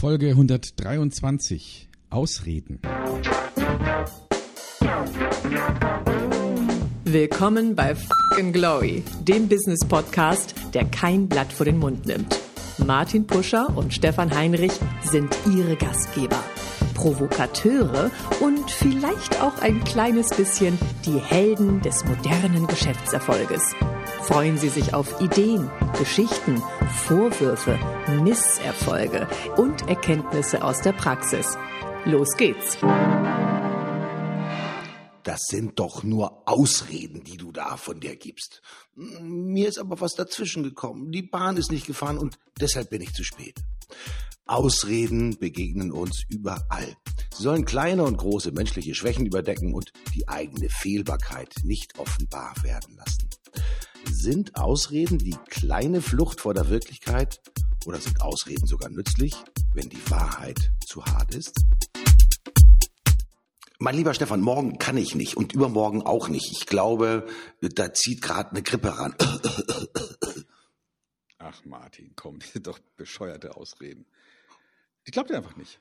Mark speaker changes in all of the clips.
Speaker 1: Folge 123 Ausreden.
Speaker 2: Willkommen bei Fucking Glory, dem Business Podcast, der kein Blatt vor den Mund nimmt. Martin Puscher und Stefan Heinrich sind ihre Gastgeber. Provokateure und vielleicht auch ein kleines bisschen die Helden des modernen Geschäftserfolges. Freuen Sie sich auf Ideen, Geschichten, Vorwürfe, Misserfolge und Erkenntnisse aus der Praxis. Los geht's!
Speaker 3: Das sind doch nur Ausreden, die du da von dir gibst. Mir ist aber was dazwischen gekommen. Die Bahn ist nicht gefahren und deshalb bin ich zu spät. Ausreden begegnen uns überall. Sie sollen kleine und große menschliche Schwächen überdecken und die eigene Fehlbarkeit nicht offenbar werden lassen. Sind Ausreden die kleine Flucht vor der Wirklichkeit oder sind Ausreden sogar nützlich, wenn die Wahrheit zu hart ist? Mein lieber Stefan, morgen kann ich nicht und übermorgen auch nicht. Ich glaube, da zieht gerade eine Grippe ran.
Speaker 1: Ach Martin, komm, das doch bescheuerte Ausreden. Die klappt ja einfach nicht.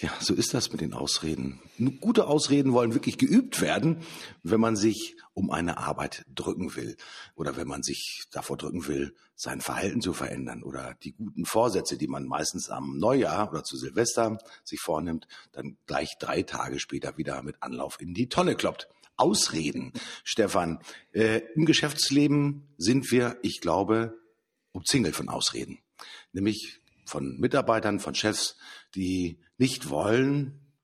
Speaker 3: Ja, so ist das mit den Ausreden. Gute Ausreden wollen wirklich geübt werden, wenn man sich um eine Arbeit drücken will oder wenn man sich davor drücken will, sein Verhalten zu verändern oder die guten Vorsätze, die man meistens am Neujahr oder zu Silvester sich vornimmt, dann gleich drei Tage später wieder mit Anlauf in die Tonne kloppt. Ausreden, Stefan. Äh, Im Geschäftsleben sind wir, ich glaube, umzingelt von Ausreden. Nämlich von Mitarbeitern, von Chefs, die nicht wollen,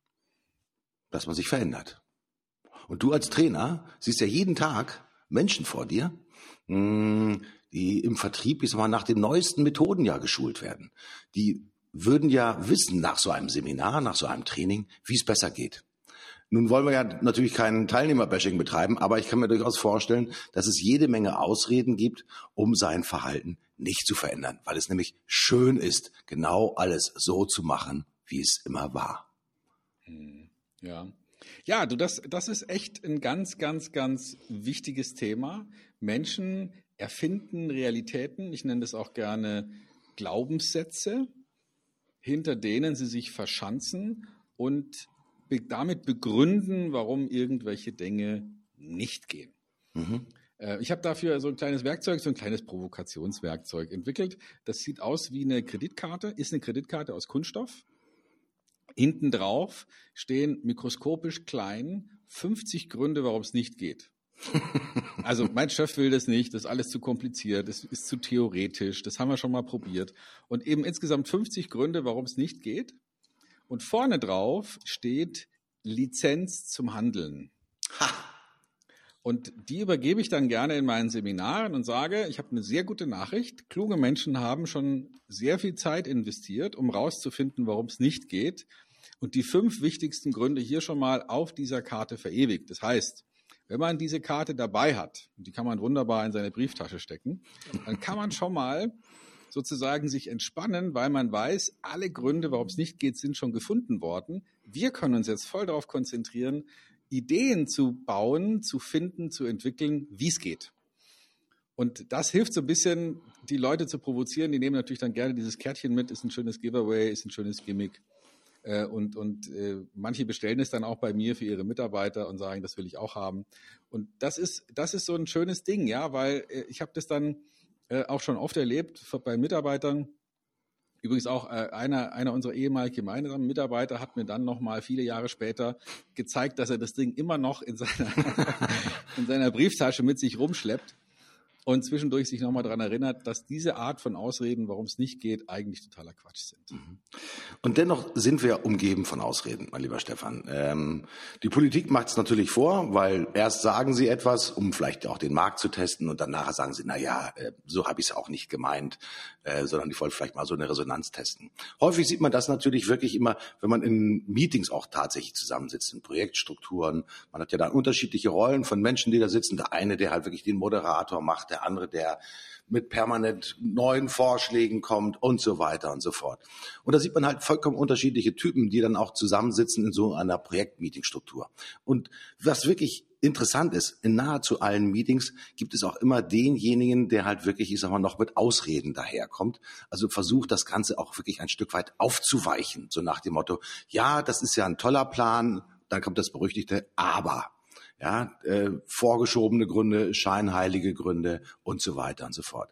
Speaker 3: dass man sich verändert. Und du als Trainer siehst ja jeden Tag Menschen vor dir, hm, die im Vertrieb, ich sag mal, nach den neuesten Methoden ja geschult werden. Die würden ja wissen nach so einem Seminar, nach so einem Training, wie es besser geht. Nun wollen wir ja natürlich kein Teilnehmerbashing betreiben, aber ich kann mir durchaus vorstellen, dass es jede Menge Ausreden gibt, um sein Verhalten nicht zu verändern, weil es nämlich schön ist, genau alles so zu machen, wie es immer war.
Speaker 1: Hm, ja. Ja, du, das, das ist echt ein ganz, ganz, ganz wichtiges Thema. Menschen erfinden Realitäten, ich nenne das auch gerne Glaubenssätze, hinter denen sie sich verschanzen und damit begründen, warum irgendwelche Dinge nicht gehen. Mhm. Äh, ich habe dafür so ein kleines Werkzeug, so ein kleines Provokationswerkzeug entwickelt. Das sieht aus wie eine Kreditkarte, ist eine Kreditkarte aus Kunststoff. Hinten drauf stehen mikroskopisch klein 50 Gründe, warum es nicht geht. Also mein Chef will das nicht, das ist alles zu kompliziert, das ist zu theoretisch, das haben wir schon mal probiert. Und eben insgesamt 50 Gründe, warum es nicht geht. Und vorne drauf steht Lizenz zum Handeln. Ha. Und die übergebe ich dann gerne in meinen Seminaren und sage, ich habe eine sehr gute Nachricht. Kluge Menschen haben schon sehr viel Zeit investiert, um rauszufinden, warum es nicht geht. Und die fünf wichtigsten Gründe hier schon mal auf dieser Karte verewigt. Das heißt, wenn man diese Karte dabei hat, und die kann man wunderbar in seine Brieftasche stecken, dann kann man schon mal sozusagen sich entspannen, weil man weiß, alle Gründe, warum es nicht geht, sind schon gefunden worden. Wir können uns jetzt voll darauf konzentrieren, Ideen zu bauen, zu finden, zu entwickeln, wie es geht. Und das hilft so ein bisschen, die Leute zu provozieren. Die nehmen natürlich dann gerne dieses Kärtchen mit, ist ein schönes Giveaway, ist ein schönes Gimmick. Äh, und und äh, manche bestellen es dann auch bei mir für ihre Mitarbeiter und sagen, das will ich auch haben. Und das ist, das ist so ein schönes Ding, ja, weil äh, ich habe das dann äh, auch schon oft erlebt bei Mitarbeitern. Übrigens auch äh, einer, einer unserer ehemaligen gemeinsamen Mitarbeiter hat mir dann nochmal viele Jahre später gezeigt, dass er das Ding immer noch in seiner, in seiner Brieftasche mit sich rumschleppt und zwischendurch sich nochmal daran erinnert, dass diese Art von Ausreden, warum es nicht geht, eigentlich totaler Quatsch sind. Mhm.
Speaker 3: Und dennoch sind wir umgeben von Ausreden, mein lieber Stefan. Ähm, die Politik macht es natürlich vor, weil erst sagen sie etwas, um vielleicht auch den Markt zu testen und danach sagen sie, na ja, äh, so habe ich es auch nicht gemeint, äh, sondern die wollen vielleicht mal so eine Resonanz testen. Häufig sieht man das natürlich wirklich immer, wenn man in Meetings auch tatsächlich zusammensitzt, in Projektstrukturen. Man hat ja dann unterschiedliche Rollen von Menschen, die da sitzen. Der eine, der halt wirklich den Moderator macht, der andere, der mit permanent neuen Vorschlägen kommt und so weiter und so fort. Und da sieht man halt vollkommen unterschiedliche Typen, die dann auch zusammensitzen in so einer Projektmeetingstruktur. Und was wirklich interessant ist, in nahezu allen Meetings gibt es auch immer denjenigen, der halt wirklich, ich sag mal, noch mit Ausreden daherkommt. Also versucht das Ganze auch wirklich ein Stück weit aufzuweichen. So nach dem Motto, ja, das ist ja ein toller Plan, dann kommt das berüchtigte Aber ja, äh, vorgeschobene Gründe, scheinheilige Gründe und so weiter und so fort.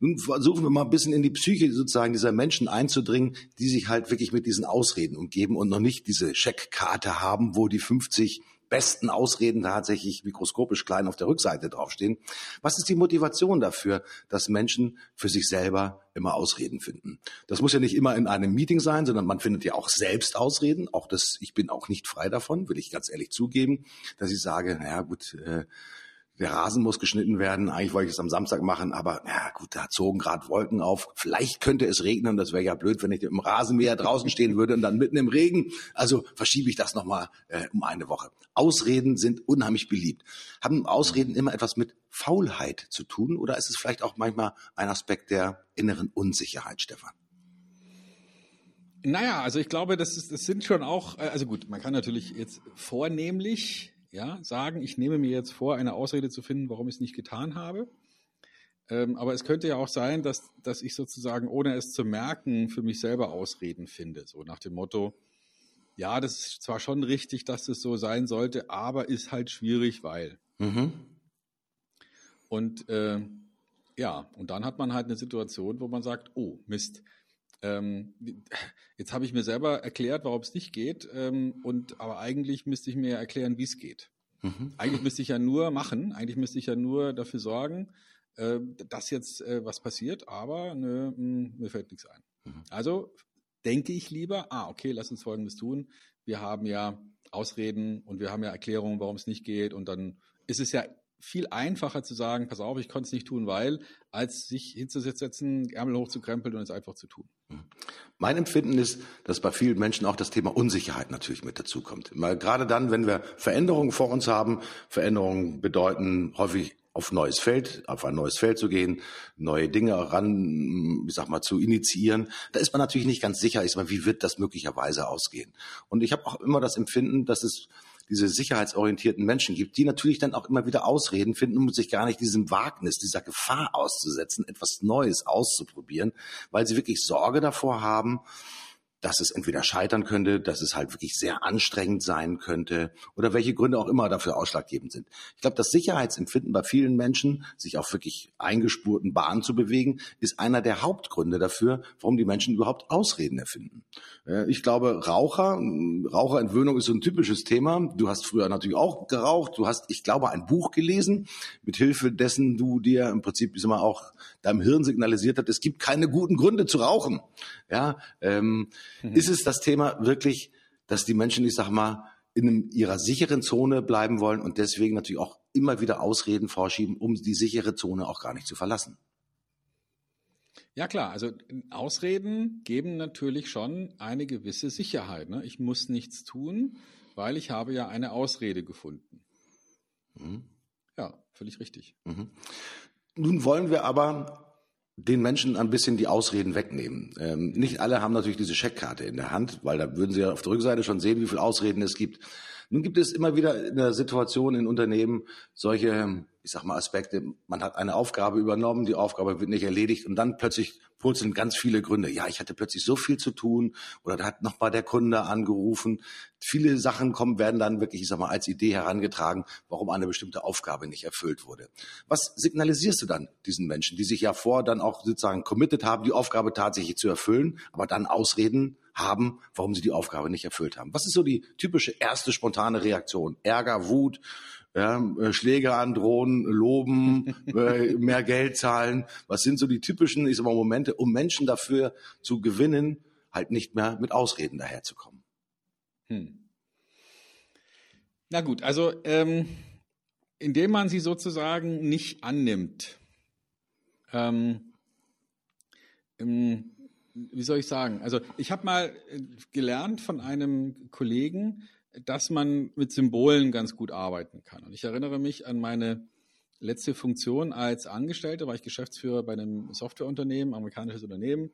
Speaker 3: Nun versuchen wir mal ein bisschen in die Psyche sozusagen dieser Menschen einzudringen, die sich halt wirklich mit diesen Ausreden umgeben und noch nicht diese Scheckkarte haben, wo die 50 besten Ausreden tatsächlich mikroskopisch klein auf der Rückseite draufstehen. Was ist die Motivation dafür, dass Menschen für sich selber immer Ausreden finden? Das muss ja nicht immer in einem Meeting sein, sondern man findet ja auch selbst Ausreden. Auch das, ich bin auch nicht frei davon, will ich ganz ehrlich zugeben, dass ich sage, naja gut, äh, der Rasen muss geschnitten werden. Eigentlich wollte ich es am Samstag machen, aber ja gut, da zogen gerade Wolken auf. Vielleicht könnte es regnen. Das wäre ja blöd, wenn ich im Rasenmäher draußen stehen würde und dann mitten im Regen. Also verschiebe ich das nochmal äh, um eine Woche. Ausreden sind unheimlich beliebt. Haben Ausreden immer etwas mit Faulheit zu tun oder ist es vielleicht auch manchmal ein Aspekt der inneren Unsicherheit, Stefan?
Speaker 1: Naja, also ich glaube, das, ist, das sind schon auch, äh, also gut, man kann natürlich jetzt vornehmlich ja, sagen, ich nehme mir jetzt vor, eine Ausrede zu finden, warum ich es nicht getan habe. Ähm, aber es könnte ja auch sein, dass, dass ich sozusagen, ohne es zu merken, für mich selber Ausreden finde. So nach dem Motto, ja, das ist zwar schon richtig, dass es so sein sollte, aber ist halt schwierig, weil. Mhm. Und äh, ja, und dann hat man halt eine Situation, wo man sagt, oh, Mist, ähm, jetzt habe ich mir selber erklärt, warum es nicht geht, ähm, und aber eigentlich müsste ich mir erklären, wie es geht. Mhm. Eigentlich müsste ich ja nur machen, eigentlich müsste ich ja nur dafür sorgen, äh, dass jetzt äh, was passiert, aber nö, mh, hm, mir fällt nichts ein. Mhm. Also denke ich lieber, ah, okay, lass uns Folgendes tun. Wir haben ja Ausreden und wir haben ja Erklärungen, warum es nicht geht, und dann ist es ja viel einfacher zu sagen, pass auf, ich konnte es nicht tun, weil, als sich hinzusetzen, Ärmel hochzukrempeln und es einfach zu tun. Hm.
Speaker 3: Mein Empfinden ist, dass bei vielen Menschen auch das Thema Unsicherheit natürlich mit dazukommt. Gerade dann, wenn wir Veränderungen vor uns haben, Veränderungen bedeuten häufig auf neues Feld, auf ein neues Feld zu gehen, neue Dinge ran, ich sag mal, zu initiieren. Da ist man natürlich nicht ganz sicher, ist man, wie wird das möglicherweise ausgehen? Und ich habe auch immer das Empfinden, dass es diese sicherheitsorientierten Menschen gibt, die natürlich dann auch immer wieder Ausreden finden, um sich gar nicht diesem Wagnis, dieser Gefahr auszusetzen, etwas Neues auszuprobieren, weil sie wirklich Sorge davor haben, dass es entweder scheitern könnte, dass es halt wirklich sehr anstrengend sein könnte oder welche Gründe auch immer dafür ausschlaggebend sind. Ich glaube, das Sicherheitsempfinden bei vielen Menschen, sich auf wirklich eingespurten Bahnen zu bewegen, ist einer der Hauptgründe dafür, warum die Menschen überhaupt Ausreden erfinden. Ich glaube, Raucher, Raucherentwöhnung ist so ein typisches Thema. Du hast früher natürlich auch geraucht. Du hast, ich glaube, ein Buch gelesen, mit Hilfe dessen du dir im Prinzip, ich mal, auch deinem Hirn signalisiert hast, es gibt keine guten Gründe zu rauchen. Ja, ähm, mhm. ist es das Thema wirklich, dass die Menschen, ich sag mal, in ihrer sicheren Zone bleiben wollen und deswegen natürlich auch immer wieder Ausreden vorschieben, um die sichere Zone auch gar nicht zu verlassen.
Speaker 1: Ja klar, also Ausreden geben natürlich schon eine gewisse Sicherheit. Ne? Ich muss nichts tun, weil ich habe ja eine Ausrede gefunden. Mhm. Ja, völlig richtig. Mhm.
Speaker 3: Nun wollen wir aber den Menschen ein bisschen die Ausreden wegnehmen. Ähm, nicht alle haben natürlich diese Scheckkarte in der Hand, weil da würden sie ja auf der Rückseite schon sehen, wie viele Ausreden es gibt. Nun gibt es immer wieder in der Situation in Unternehmen solche, ich sag mal, Aspekte. Man hat eine Aufgabe übernommen, die Aufgabe wird nicht erledigt und dann plötzlich purzeln ganz viele Gründe. Ja, ich hatte plötzlich so viel zu tun oder da hat nochmal der Kunde angerufen. Viele Sachen kommen, werden dann wirklich, ich sag mal, als Idee herangetragen, warum eine bestimmte Aufgabe nicht erfüllt wurde. Was signalisierst du dann diesen Menschen, die sich ja vor dann auch sozusagen committed haben, die Aufgabe tatsächlich zu erfüllen, aber dann Ausreden haben, warum sie die Aufgabe nicht erfüllt haben? Was ist so die typische erste spontane Reaktion? Ärger, Wut, ja, äh, Schläge androhen, loben, äh, mehr Geld zahlen. Was sind so die typischen, ich sag mal, Momente, um Menschen dafür zu gewinnen, halt nicht mehr mit Ausreden daherzukommen? Hm.
Speaker 1: Na gut, also ähm, indem man sie sozusagen nicht annimmt. Ähm, ähm, wie soll ich sagen? Also ich habe mal äh, gelernt von einem Kollegen, dass man mit Symbolen ganz gut arbeiten kann. Und ich erinnere mich an meine letzte Funktion als Angestellter war ich Geschäftsführer bei einem Softwareunternehmen, amerikanisches Unternehmen.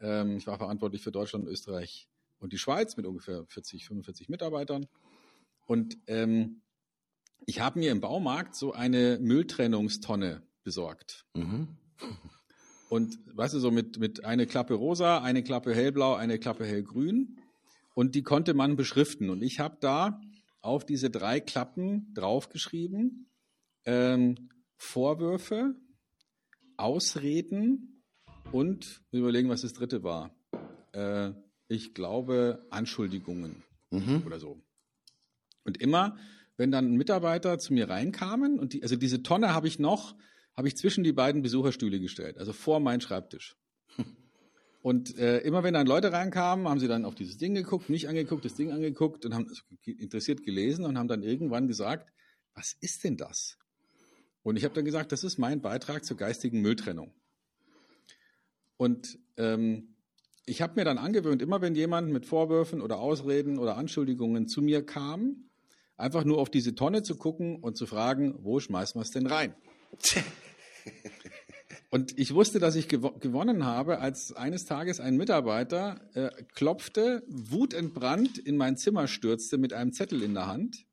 Speaker 1: Ähm, ich war verantwortlich für Deutschland, Österreich und die Schweiz mit ungefähr 40, 45 Mitarbeitern. Und ähm, ich habe mir im Baumarkt so eine Mülltrennungstonne besorgt. Mhm. Und weißt du, so mit, mit eine Klappe rosa, eine Klappe hellblau, eine Klappe hellgrün. Und die konnte man beschriften. Und ich habe da auf diese drei Klappen draufgeschrieben, ähm, Vorwürfe, Ausreden und überlegen, was das dritte war. Äh, ich glaube, Anschuldigungen mhm. oder so. Und immer, wenn dann Mitarbeiter zu mir reinkamen und die, also diese Tonne habe ich noch, habe ich zwischen die beiden Besucherstühle gestellt, also vor meinen Schreibtisch. Und äh, immer wenn dann Leute reinkamen, haben sie dann auf dieses Ding geguckt, mich angeguckt, das Ding angeguckt und haben also interessiert gelesen und haben dann irgendwann gesagt, was ist denn das? Und ich habe dann gesagt, das ist mein Beitrag zur geistigen Mülltrennung. Und ähm, ich habe mir dann angewöhnt, immer wenn jemand mit Vorwürfen oder Ausreden oder Anschuldigungen zu mir kam, einfach nur auf diese Tonne zu gucken und zu fragen, wo schmeißen wir es denn rein? Und ich wusste, dass ich gew gewonnen habe, als eines Tages ein Mitarbeiter äh, klopfte, wutentbrannt in mein Zimmer stürzte mit einem Zettel in der Hand,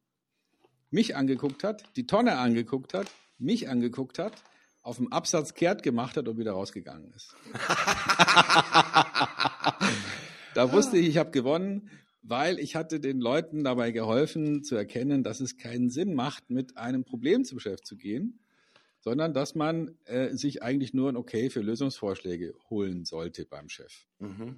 Speaker 1: mich angeguckt hat, die Tonne angeguckt hat, mich angeguckt hat, auf dem Absatz kehrt gemacht hat und wieder rausgegangen ist. da wusste ich, ich habe gewonnen, weil ich hatte den Leuten dabei geholfen zu erkennen, dass es keinen Sinn macht, mit einem Problem zum Chef zu gehen, sondern dass man äh, sich eigentlich nur ein Okay für Lösungsvorschläge holen sollte beim Chef. Mhm.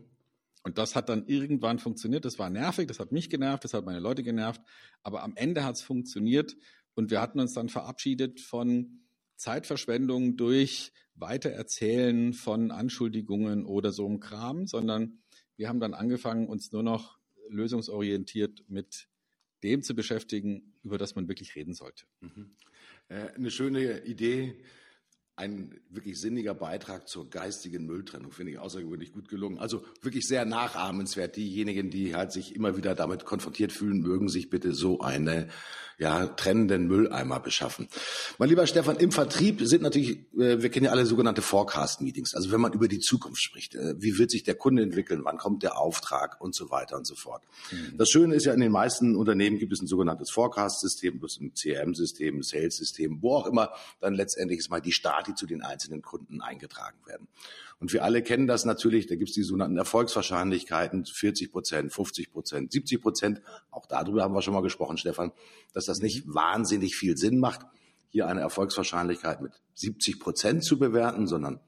Speaker 1: Und das hat dann irgendwann funktioniert. Das war nervig, das hat mich genervt, das hat meine Leute genervt. Aber am Ende hat es funktioniert und wir hatten uns dann verabschiedet von Zeitverschwendung durch Weitererzählen von Anschuldigungen oder so einem Kram, sondern wir haben dann angefangen, uns nur noch lösungsorientiert mit dem zu beschäftigen, über das man wirklich reden sollte. Mhm.
Speaker 3: Äh, eine schöne Idee, ein wirklich sinniger Beitrag zur geistigen Mülltrennung, finde ich außergewöhnlich gut gelungen. Also wirklich sehr nachahmenswert. Diejenigen, die halt sich immer wieder damit konfrontiert fühlen, mögen sich bitte so eine ja, trennenden Mülleimer beschaffen. Mein lieber Stefan, im Vertrieb sind natürlich, äh, wir kennen ja alle sogenannte Forecast-Meetings. Also wenn man über die Zukunft spricht, äh, wie wird sich der Kunde entwickeln, wann kommt der Auftrag und so weiter und so fort. Mhm. Das Schöne ist ja, in den meisten Unternehmen gibt es ein sogenanntes Forecast-System, ein CRM-System, ein Sales-System, wo auch immer dann letztendlich ist mal die Stati zu den einzelnen Kunden eingetragen werden. Und wir alle kennen das natürlich, da gibt es die sogenannten Erfolgswahrscheinlichkeiten, 40 Prozent, 50 Prozent, 70 Prozent. Auch darüber haben wir schon mal gesprochen, Stefan, dass das nicht wahnsinnig viel Sinn macht, hier eine Erfolgswahrscheinlichkeit mit 70 Prozent zu bewerten, sondern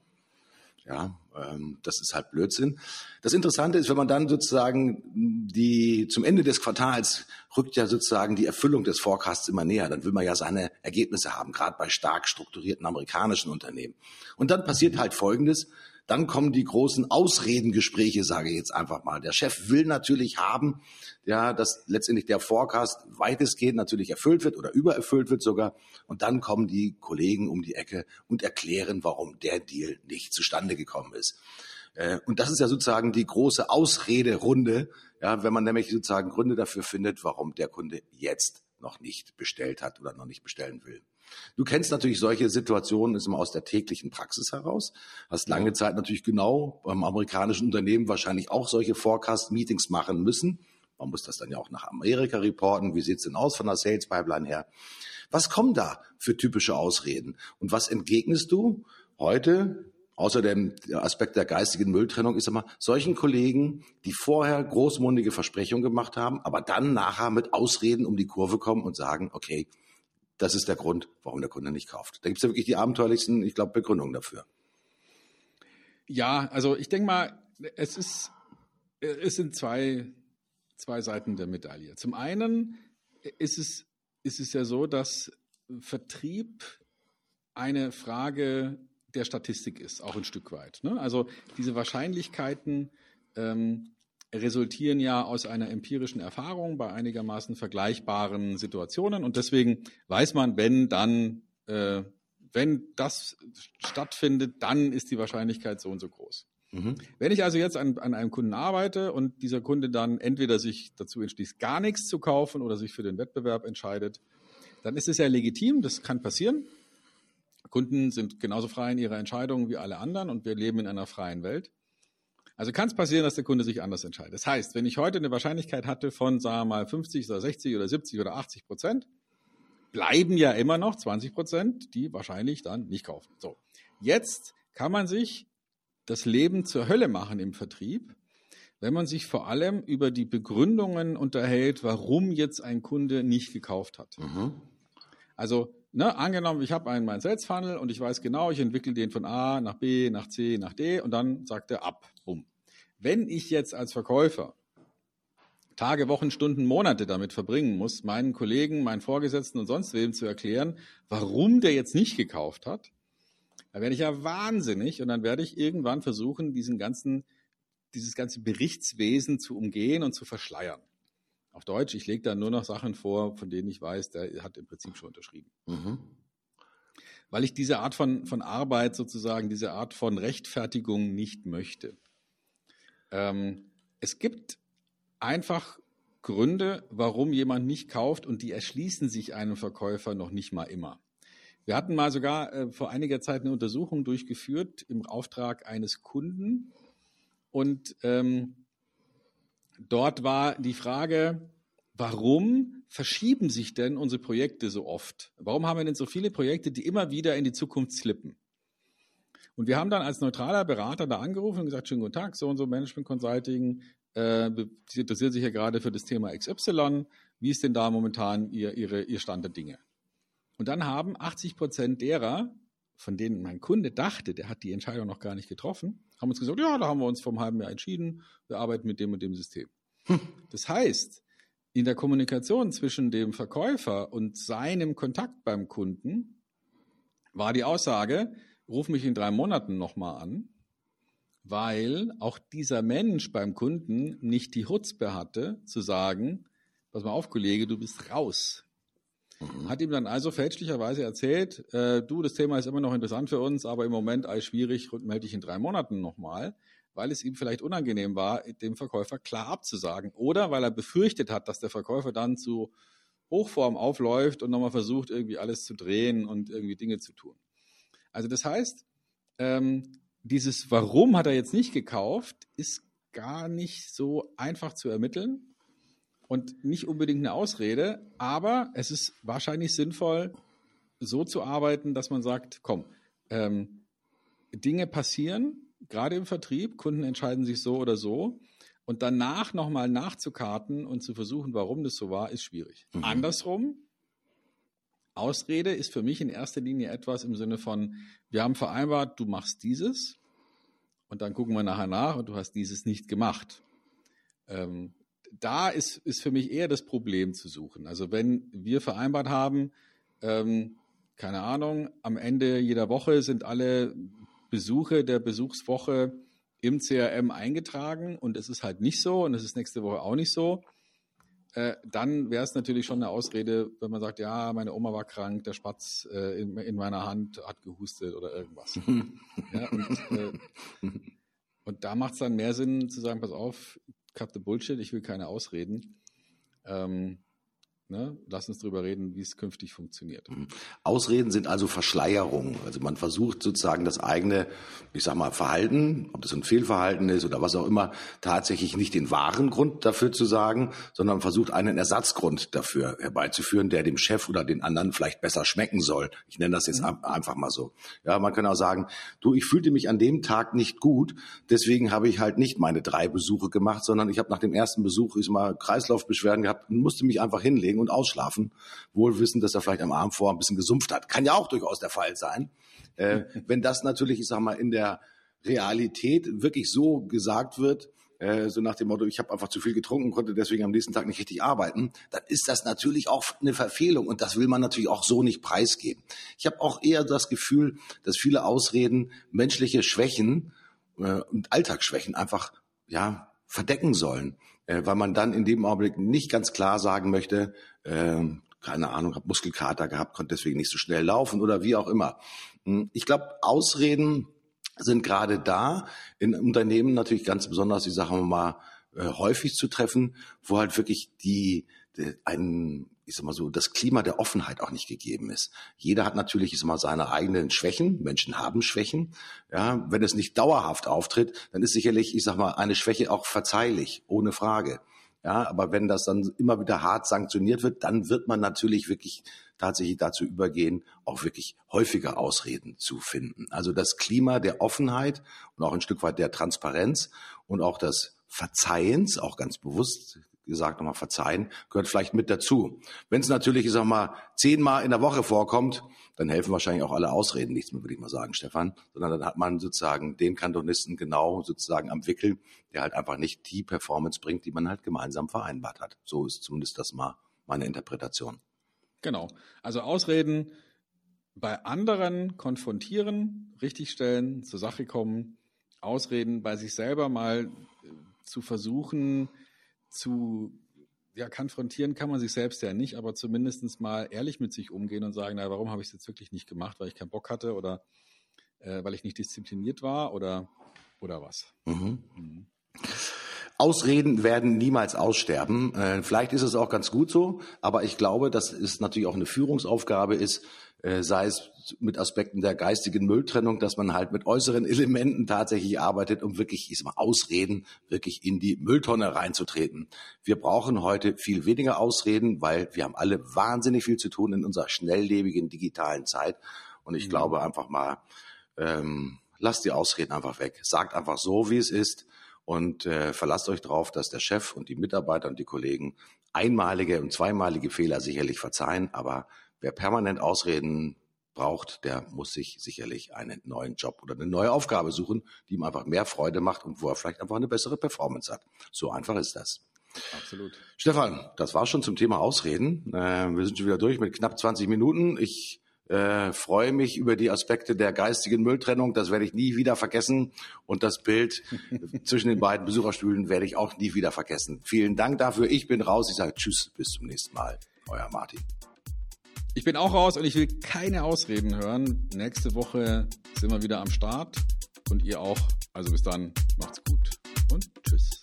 Speaker 3: ja, ähm, das ist halt Blödsinn. Das Interessante ist, wenn man dann sozusagen die zum Ende des Quartals rückt ja sozusagen die Erfüllung des Forecasts immer näher. Dann will man ja seine Ergebnisse haben, gerade bei stark strukturierten amerikanischen Unternehmen. Und dann passiert halt Folgendes: dann kommen die großen Ausredengespräche, sage ich jetzt einfach mal. Der Chef will natürlich haben, ja, dass letztendlich der Forecast weitestgehend natürlich erfüllt wird oder übererfüllt wird sogar. Und dann kommen die Kollegen um die Ecke und erklären, warum der Deal nicht zustande gekommen ist. Äh, und das ist ja sozusagen die große Ausrederunde, ja, wenn man nämlich sozusagen Gründe dafür findet, warum der Kunde jetzt noch nicht bestellt hat oder noch nicht bestellen will. Du kennst natürlich solche Situationen ist immer aus der täglichen Praxis heraus. Hast lange Zeit natürlich genau beim amerikanischen Unternehmen wahrscheinlich auch solche Forecast-Meetings machen müssen. Man muss das dann ja auch nach Amerika reporten. Wie sieht's denn aus von der Sales Pipeline her? Was kommen da für typische Ausreden? Und was entgegnest du heute außer dem Aspekt der geistigen Mülltrennung ist immer solchen Kollegen, die vorher großmundige Versprechungen gemacht haben, aber dann nachher mit Ausreden um die Kurve kommen und sagen, okay, das ist der Grund, warum der Kunde nicht kauft. Da gibt es ja wirklich die abenteuerlichsten, ich glaube, Begründungen dafür.
Speaker 1: Ja, also ich denke mal, es ist, es sind zwei, zwei Seiten der Medaille. Zum einen ist es, ist es ja so, dass Vertrieb eine Frage der Statistik ist, auch ein Stück weit. Ne? Also diese Wahrscheinlichkeiten ähm, resultieren ja aus einer empirischen Erfahrung bei einigermaßen vergleichbaren Situationen und deswegen weiß man, wenn dann, äh, wenn das stattfindet, dann ist die Wahrscheinlichkeit so und so groß. Mhm. Wenn ich also jetzt an, an einem Kunden arbeite und dieser Kunde dann entweder sich dazu entschließt, gar nichts zu kaufen oder sich für den Wettbewerb entscheidet, dann ist es ja legitim, das kann passieren. Kunden sind genauso frei in ihrer Entscheidung wie alle anderen und wir leben in einer freien Welt. Also kann es passieren, dass der Kunde sich anders entscheidet. Das heißt, wenn ich heute eine Wahrscheinlichkeit hatte von, sagen wir mal, 50 oder 60 oder 70 oder 80 Prozent, bleiben ja immer noch 20 Prozent, die wahrscheinlich dann nicht kaufen. So, jetzt kann man sich das Leben zur Hölle machen im Vertrieb, wenn man sich vor allem über die Begründungen unterhält, warum jetzt ein Kunde nicht gekauft hat. Mhm. Also Ne, angenommen, ich habe einen meinen Sales Funnel und ich weiß genau, ich entwickle den von A nach B, nach C, nach D und dann sagt er ab. Bumm. Wenn ich jetzt als Verkäufer Tage, Wochen, Stunden, Monate damit verbringen muss, meinen Kollegen, meinen Vorgesetzten und sonst wem zu erklären, warum der jetzt nicht gekauft hat, dann werde ich ja wahnsinnig und dann werde ich irgendwann versuchen, diesen ganzen, dieses ganze Berichtswesen zu umgehen und zu verschleiern auf Deutsch, ich lege da nur noch Sachen vor, von denen ich weiß, der hat im Prinzip schon unterschrieben. Mhm. Weil ich diese Art von, von Arbeit sozusagen, diese Art von Rechtfertigung nicht möchte. Ähm, es gibt einfach Gründe, warum jemand nicht kauft und die erschließen sich einem Verkäufer noch nicht mal immer. Wir hatten mal sogar äh, vor einiger Zeit eine Untersuchung durchgeführt im Auftrag eines Kunden und ähm, Dort war die Frage, warum verschieben sich denn unsere Projekte so oft? Warum haben wir denn so viele Projekte, die immer wieder in die Zukunft slippen? Und wir haben dann als neutraler Berater da angerufen und gesagt, schönen guten Tag, so und so Management Consulting, äh, Sie interessiert sich ja gerade für das Thema XY. Wie ist denn da momentan Ihr, Ihre, Ihr Stand der Dinge? Und dann haben 80 Prozent derer, von denen mein Kunde dachte, der hat die Entscheidung noch gar nicht getroffen, haben uns gesagt, ja, da haben wir uns vor einem halben Jahr entschieden, wir arbeiten mit dem und dem System. Hm. Das heißt, in der Kommunikation zwischen dem Verkäufer und seinem Kontakt beim Kunden war die Aussage, ruf mich in drei Monaten nochmal an, weil auch dieser Mensch beim Kunden nicht die Hutzpe hatte, zu sagen, pass mal auf, Kollege, du bist raus. Mhm. Hat ihm dann also fälschlicherweise erzählt, äh, du, das Thema ist immer noch interessant für uns, aber im Moment alles schwierig und melde dich in drei Monaten nochmal, weil es ihm vielleicht unangenehm war, dem Verkäufer klar abzusagen oder weil er befürchtet hat, dass der Verkäufer dann zu Hochform aufläuft und nochmal versucht, irgendwie alles zu drehen und irgendwie Dinge zu tun. Also das heißt, ähm, dieses Warum hat er jetzt nicht gekauft, ist gar nicht so einfach zu ermitteln und nicht unbedingt eine Ausrede, aber es ist wahrscheinlich sinnvoll, so zu arbeiten, dass man sagt, komm, ähm, Dinge passieren, gerade im Vertrieb, Kunden entscheiden sich so oder so. Und danach nochmal nachzukarten und zu versuchen, warum das so war, ist schwierig. Mhm. Andersrum, Ausrede ist für mich in erster Linie etwas im Sinne von, wir haben vereinbart, du machst dieses und dann gucken wir nachher nach und du hast dieses nicht gemacht. Ähm, da ist, ist für mich eher das Problem zu suchen. Also wenn wir vereinbart haben, ähm, keine Ahnung, am Ende jeder Woche sind alle Besuche der Besuchswoche im CRM eingetragen und es ist halt nicht so und es ist nächste Woche auch nicht so, äh, dann wäre es natürlich schon eine Ausrede, wenn man sagt, ja, meine Oma war krank, der Spatz äh, in, in, meiner Hand hat gehustet oder irgendwas. ja, und, äh, und da macht es dann mehr Sinn zu sagen, pass auf, cut the bullshit, ich will keine Ausreden. Ähm, Ne? Lass uns darüber reden, wie es künftig funktioniert. Mhm.
Speaker 3: Ausreden sind also Verschleierungen. Also man versucht sozusagen das eigene, ich sag mal, Verhalten, ob das ein Fehlverhalten ist oder was auch immer, tatsächlich nicht den wahren Grund dafür zu sagen, sondern versucht einen Ersatzgrund dafür herbeizuführen, der dem Chef oder den anderen vielleicht besser schmecken soll. Ich nenne das jetzt mhm. einfach mal so. Ja, man kann auch sagen, du, ich fühlte mich an dem Tag nicht gut, deswegen habe ich halt nicht meine drei Besuche gemacht, sondern ich habe nach dem ersten Besuch ich mal Kreislaufbeschwerden gehabt und musste mich einfach hinlegen und ausschlafen, wohl wissend, dass er vielleicht am Abend vor ein bisschen gesumpft hat. Kann ja auch durchaus der Fall sein. Äh, wenn das natürlich, ich sag mal, in der Realität wirklich so gesagt wird, äh, so nach dem Motto, ich habe einfach zu viel getrunken, konnte deswegen am nächsten Tag nicht richtig arbeiten, dann ist das natürlich auch eine Verfehlung und das will man natürlich auch so nicht preisgeben. Ich habe auch eher das Gefühl, dass viele Ausreden menschliche Schwächen äh, und Alltagsschwächen einfach ja verdecken sollen äh, weil man dann in dem Augenblick nicht ganz klar sagen möchte, äh, keine Ahnung, habe Muskelkater gehabt, konnte deswegen nicht so schnell laufen oder wie auch immer. Hm, ich glaube, Ausreden sind gerade da in Unternehmen natürlich ganz besonders, ich sage mal, äh, häufig zu treffen, wo halt wirklich die, die ein ich sag mal so, das Klima der Offenheit auch nicht gegeben ist. Jeder hat natürlich, ich sag mal, seine eigenen Schwächen. Menschen haben Schwächen. Ja, wenn es nicht dauerhaft auftritt, dann ist sicherlich, ich sag mal, eine Schwäche auch verzeihlich, ohne Frage. Ja, aber wenn das dann immer wieder hart sanktioniert wird, dann wird man natürlich wirklich tatsächlich dazu übergehen, auch wirklich häufiger Ausreden zu finden. Also das Klima der Offenheit und auch ein Stück weit der Transparenz und auch das Verzeihens, auch ganz bewusst gesagt nochmal verzeihen, gehört vielleicht mit dazu. Wenn es natürlich, ich sag mal, zehnmal in der Woche vorkommt, dann helfen wahrscheinlich auch alle Ausreden nichts mehr, würde ich mal sagen, Stefan. Sondern dann hat man sozusagen den Kantonisten genau sozusagen am Wickel, der halt einfach nicht die Performance bringt, die man halt gemeinsam vereinbart hat. So ist zumindest das mal meine Interpretation.
Speaker 1: Genau. Also Ausreden bei anderen konfrontieren, richtigstellen, zur Sache kommen, Ausreden bei sich selber mal äh, zu versuchen, zu ja, konfrontieren kann man sich selbst ja nicht, aber zumindest mal ehrlich mit sich umgehen und sagen, na, warum habe ich es jetzt wirklich nicht gemacht, weil ich keinen Bock hatte oder äh, weil ich nicht diszipliniert war oder, oder was. Mhm. Mhm.
Speaker 3: Ausreden werden niemals aussterben. Äh, vielleicht ist es auch ganz gut so, aber ich glaube, dass es natürlich auch eine Führungsaufgabe ist, sei es mit Aspekten der geistigen Mülltrennung, dass man halt mit äußeren Elementen tatsächlich arbeitet, um wirklich, ich sag mal, Ausreden wirklich in die Mülltonne reinzutreten. Wir brauchen heute viel weniger Ausreden, weil wir haben alle wahnsinnig viel zu tun in unserer schnelllebigen digitalen Zeit. Und ich mhm. glaube einfach mal, ähm, lasst die Ausreden einfach weg. Sagt einfach so, wie es ist und äh, verlasst euch darauf, dass der Chef und die Mitarbeiter und die Kollegen einmalige und zweimalige Fehler sicherlich verzeihen, aber wer permanent Ausreden braucht, der muss sich sicherlich einen neuen Job oder eine neue Aufgabe suchen, die ihm einfach mehr Freude macht und wo er vielleicht einfach eine bessere Performance hat. So einfach ist das.
Speaker 1: Absolut.
Speaker 3: Stefan, das war schon zum Thema Ausreden. Äh, wir sind schon wieder durch mit knapp 20 Minuten. Ich äh, freue mich über die Aspekte der geistigen Mülltrennung. Das werde ich nie wieder vergessen. Und das Bild zwischen den beiden Besucherstühlen werde ich auch nie wieder vergessen. Vielen Dank dafür. Ich bin raus. Ich sage Tschüss, bis zum nächsten Mal. Euer Martin.
Speaker 1: Ich bin auch raus und ich will keine Ausreden hören. Nächste Woche sind wir wieder am Start und ihr auch. Also bis dann, macht's gut und tschüss.